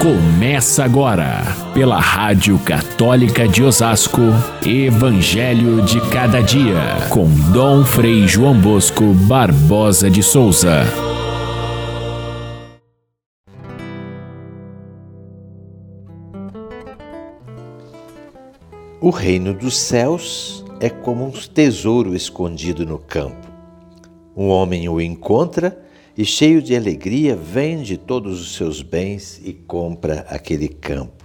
Começa agora, pela Rádio Católica de Osasco, Evangelho de Cada Dia, com Dom Frei João Bosco Barbosa de Souza. O reino dos céus é como um tesouro escondido no campo. Um homem o encontra e, cheio de alegria, vende todos os seus bens e compra aquele campo.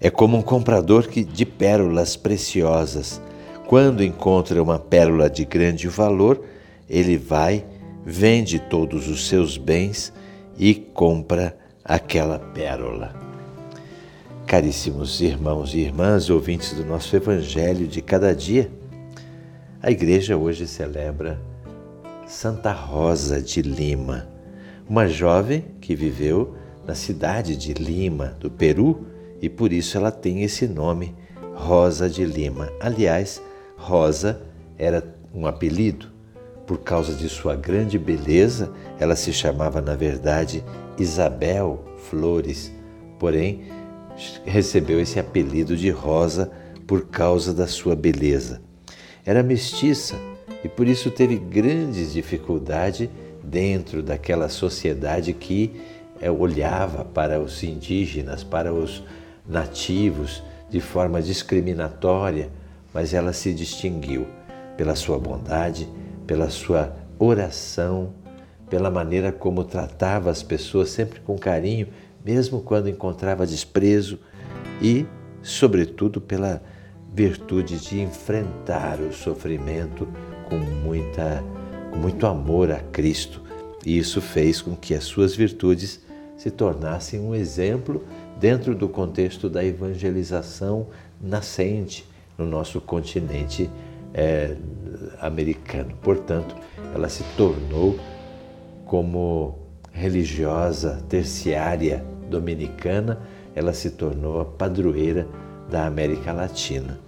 É como um comprador que, de pérolas preciosas. Quando encontra uma pérola de grande valor, ele vai, vende todos os seus bens e compra aquela pérola. Caríssimos irmãos e irmãs, ouvintes do nosso Evangelho de cada dia, a igreja hoje celebra Santa Rosa de Lima, uma jovem que viveu na cidade de Lima, do Peru, e por isso ela tem esse nome, Rosa de Lima. Aliás, Rosa era um apelido. Por causa de sua grande beleza, ela se chamava, na verdade, Isabel Flores, porém, recebeu esse apelido de Rosa por causa da sua beleza. Era mestiça e por isso teve grandes dificuldades dentro daquela sociedade que é, olhava para os indígenas, para os nativos de forma discriminatória, mas ela se distinguiu pela sua bondade, pela sua oração, pela maneira como tratava as pessoas sempre com carinho, mesmo quando encontrava desprezo e, sobretudo, pela virtude de enfrentar o sofrimento com, muita, com muito amor a Cristo. E isso fez com que as suas virtudes se tornassem um exemplo dentro do contexto da evangelização nascente no nosso continente é, americano. Portanto, ela se tornou como religiosa terciária dominicana, ela se tornou a padroeira da América Latina,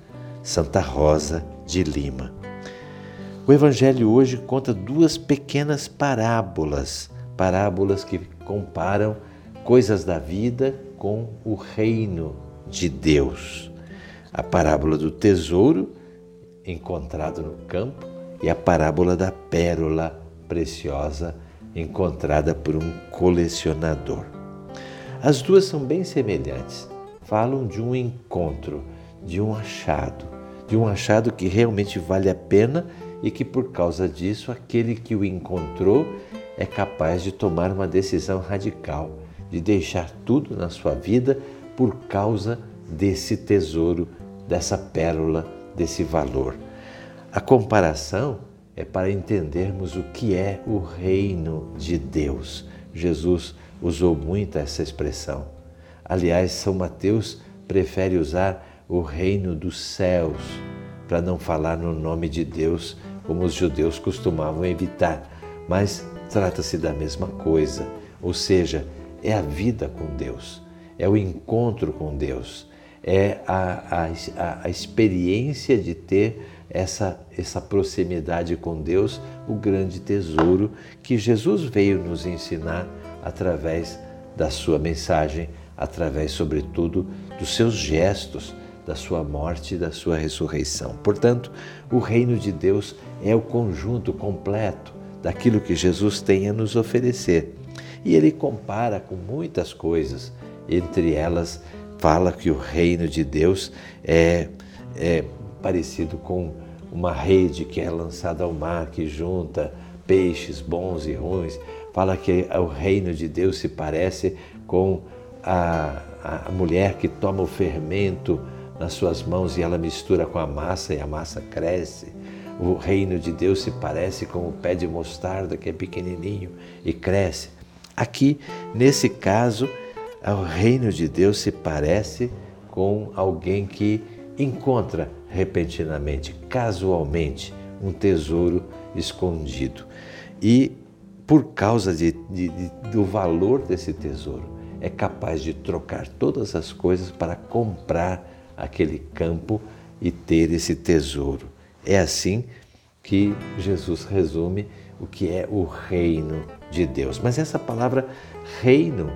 Santa Rosa de Lima. O Evangelho hoje conta duas pequenas parábolas, parábolas que comparam coisas da vida com o reino de Deus. A parábola do tesouro encontrado no campo e a parábola da pérola preciosa encontrada por um colecionador. As duas são bem semelhantes. Falam de um encontro, de um achado, de um achado que realmente vale a pena e que por causa disso aquele que o encontrou é capaz de tomar uma decisão radical, de deixar tudo na sua vida por causa desse tesouro, dessa pérola, desse valor. A comparação é para entendermos o que é o reino de Deus. Jesus usou muito essa expressão. Aliás, São Mateus prefere usar o reino dos céus para não falar no nome de Deus como os judeus costumavam evitar, mas trata-se da mesma coisa, ou seja, é a vida com Deus, é o encontro com Deus, é a, a, a experiência de ter essa, essa proximidade com Deus, o grande tesouro que Jesus veio nos ensinar através da sua mensagem, através, sobretudo, dos seus gestos, da sua morte e da sua ressurreição. Portanto, o reino de Deus é o conjunto completo daquilo que Jesus tem a nos oferecer. E ele compara com muitas coisas, entre elas, fala que o reino de Deus é, é parecido com uma rede que é lançada ao mar, que junta peixes bons e ruins. Fala que o reino de Deus se parece com a, a mulher que toma o fermento nas suas mãos e ela mistura com a massa e a massa cresce. O reino de Deus se parece com o pé de mostarda que é pequenininho e cresce. Aqui, nesse caso, o reino de Deus se parece com alguém que encontra repentinamente, casualmente, um tesouro escondido. E por causa de, de, de, do valor desse tesouro, é capaz de trocar todas as coisas para comprar aquele campo e ter esse tesouro. É assim que Jesus resume o que é o reino de Deus. Mas essa palavra reino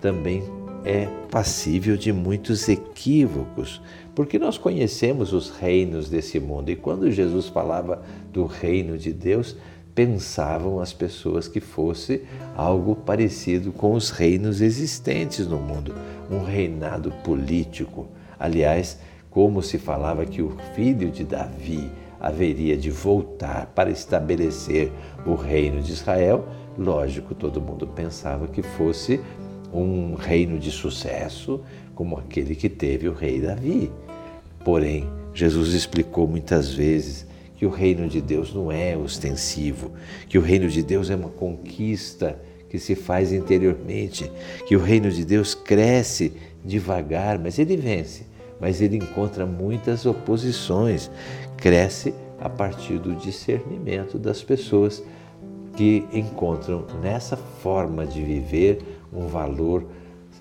também é passível de muitos equívocos, porque nós conhecemos os reinos desse mundo e quando Jesus falava do reino de Deus, pensavam as pessoas que fosse algo parecido com os reinos existentes no mundo, um reinado político. Aliás, como se falava que o filho de Davi haveria de voltar para estabelecer o reino de Israel, lógico, todo mundo pensava que fosse um reino de sucesso como aquele que teve o rei Davi. Porém, Jesus explicou muitas vezes que o reino de Deus não é ostensivo, que o reino de Deus é uma conquista que se faz interiormente, que o reino de Deus cresce devagar, mas ele vence, mas ele encontra muitas oposições, cresce a partir do discernimento das pessoas que encontram nessa forma de viver um valor,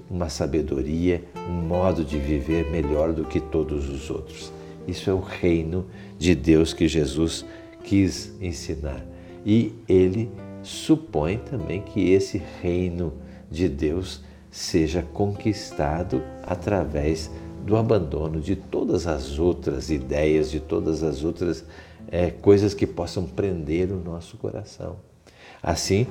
uma sabedoria, um modo de viver melhor do que todos os outros. Isso é o reino de Deus que Jesus quis ensinar. E ele supõe também que esse reino de Deus seja conquistado através do abandono de todas as outras ideias, de todas as outras é, coisas que possam prender o nosso coração. Assim,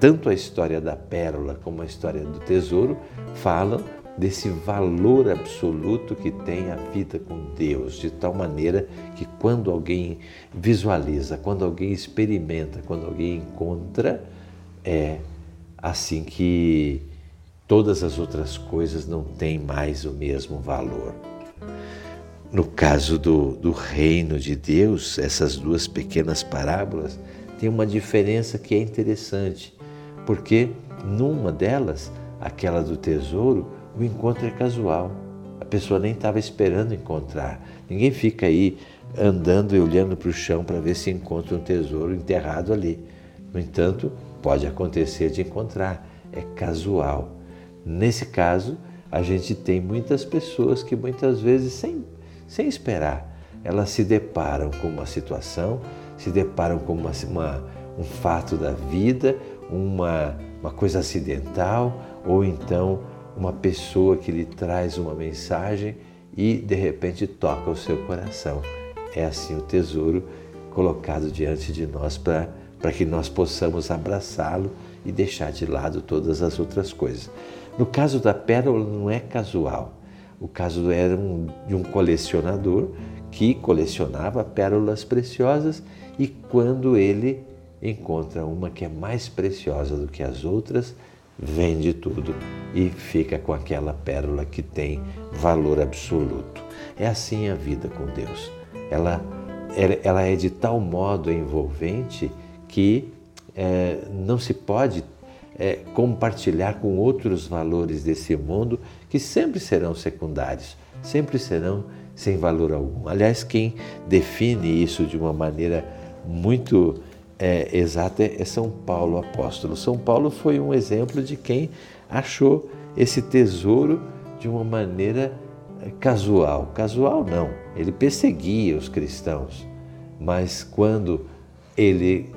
tanto a história da pérola como a história do tesouro falam desse valor absoluto que tem a vida com Deus, de tal maneira que quando alguém visualiza, quando alguém experimenta, quando alguém encontra, é assim que todas as outras coisas não têm mais o mesmo valor. No caso do, do reino de Deus, essas duas pequenas parábolas tem uma diferença que é interessante, porque numa delas, aquela do tesouro, o encontro é casual. A pessoa nem estava esperando encontrar. Ninguém fica aí andando e olhando para o chão para ver se encontra um tesouro enterrado ali. No entanto, pode acontecer de encontrar. É casual. Nesse caso, a gente tem muitas pessoas que muitas vezes, sem, sem esperar, elas se deparam com uma situação se deparam com uma, uma, um fato da vida, uma, uma coisa acidental, ou então uma pessoa que lhe traz uma mensagem e de repente toca o seu coração. É assim o tesouro colocado diante de nós para que nós possamos abraçá-lo e deixar de lado todas as outras coisas. No caso da pérola, não é casual. O caso era um, de um colecionador que colecionava pérolas preciosas e quando ele encontra uma que é mais preciosa do que as outras, vende tudo e fica com aquela pérola que tem valor absoluto. É assim a vida com Deus. Ela, ela é de tal modo envolvente que é, não se pode é, compartilhar com outros valores desse mundo que sempre serão secundários, sempre serão sem valor algum. Aliás, quem define isso de uma maneira muito é, exata é São Paulo apóstolo. São Paulo foi um exemplo de quem achou esse tesouro de uma maneira é, casual. Casual não, ele perseguia os cristãos, mas quando ele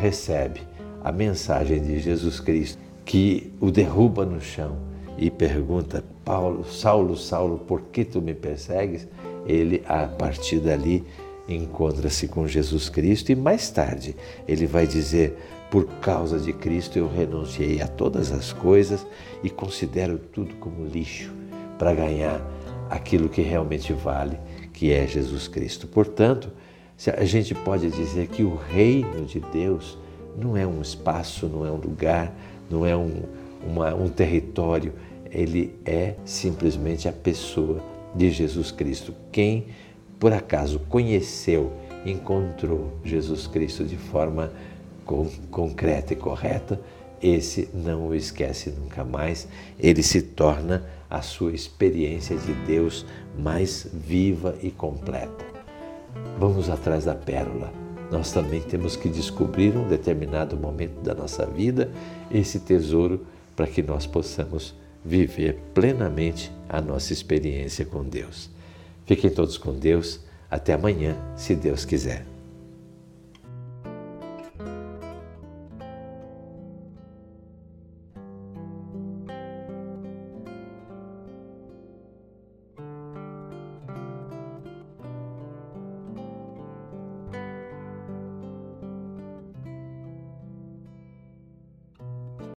recebe a mensagem de Jesus Cristo, que o derruba no chão e pergunta: Paulo, Saulo, Saulo, por que tu me persegues? Ele, a partir dali, encontra-se com Jesus Cristo e mais tarde ele vai dizer: Por causa de Cristo eu renunciei a todas as coisas e considero tudo como lixo para ganhar aquilo que realmente vale, que é Jesus Cristo. Portanto, a gente pode dizer que o reino de Deus não é um espaço, não é um lugar, não é um, uma, um território, ele é simplesmente a pessoa de Jesus Cristo. Quem por acaso conheceu, encontrou Jesus Cristo de forma com, concreta e correta, esse não o esquece nunca mais, ele se torna a sua experiência de Deus mais viva e completa. Vamos atrás da pérola. Nós também temos que descobrir um determinado momento da nossa vida esse tesouro para que nós possamos viver plenamente a nossa experiência com Deus. Fiquem todos com Deus. Até amanhã, se Deus quiser.